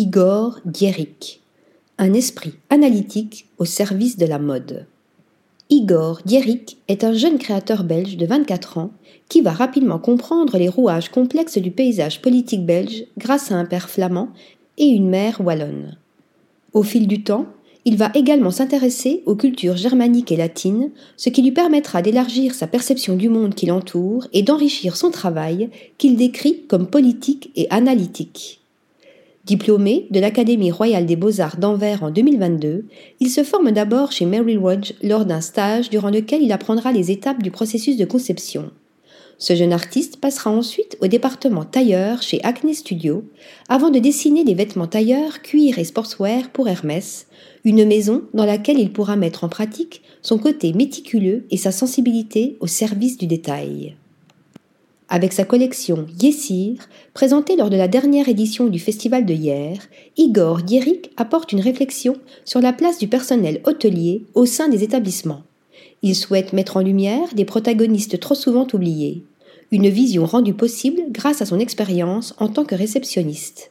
Igor Dierik, un esprit analytique au service de la mode. Igor Dierik est un jeune créateur belge de 24 ans qui va rapidement comprendre les rouages complexes du paysage politique belge grâce à un père flamand et une mère wallonne. Au fil du temps, il va également s'intéresser aux cultures germaniques et latines, ce qui lui permettra d'élargir sa perception du monde qui l'entoure et d'enrichir son travail qu'il décrit comme politique et analytique. Diplômé de l'Académie royale des beaux-arts d'Anvers en 2022, il se forme d'abord chez Mary Rodge lors d'un stage durant lequel il apprendra les étapes du processus de conception. Ce jeune artiste passera ensuite au département tailleur chez Acne Studio, avant de dessiner des vêtements tailleurs, cuir et sportswear pour Hermès, une maison dans laquelle il pourra mettre en pratique son côté méticuleux et sa sensibilité au service du détail. Avec sa collection Yessir, présentée lors de la dernière édition du Festival de hier, Igor Dierik apporte une réflexion sur la place du personnel hôtelier au sein des établissements. Il souhaite mettre en lumière des protagonistes trop souvent oubliés, une vision rendue possible grâce à son expérience en tant que réceptionniste.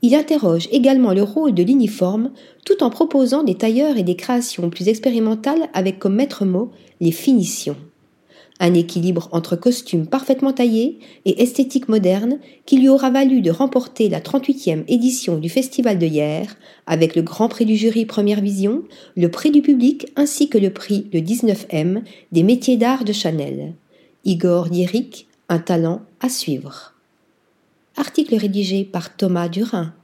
Il interroge également le rôle de l'uniforme tout en proposant des tailleurs et des créations plus expérimentales avec comme maître mot les finitions. Un équilibre entre costumes parfaitement taillés et esthétique moderne qui lui aura valu de remporter la 38e édition du Festival de hier avec le Grand Prix du jury Première Vision, le Prix du public ainsi que le prix le 19M des métiers d'art de Chanel. Igor Dierik, un talent à suivre. Article rédigé par Thomas Durin.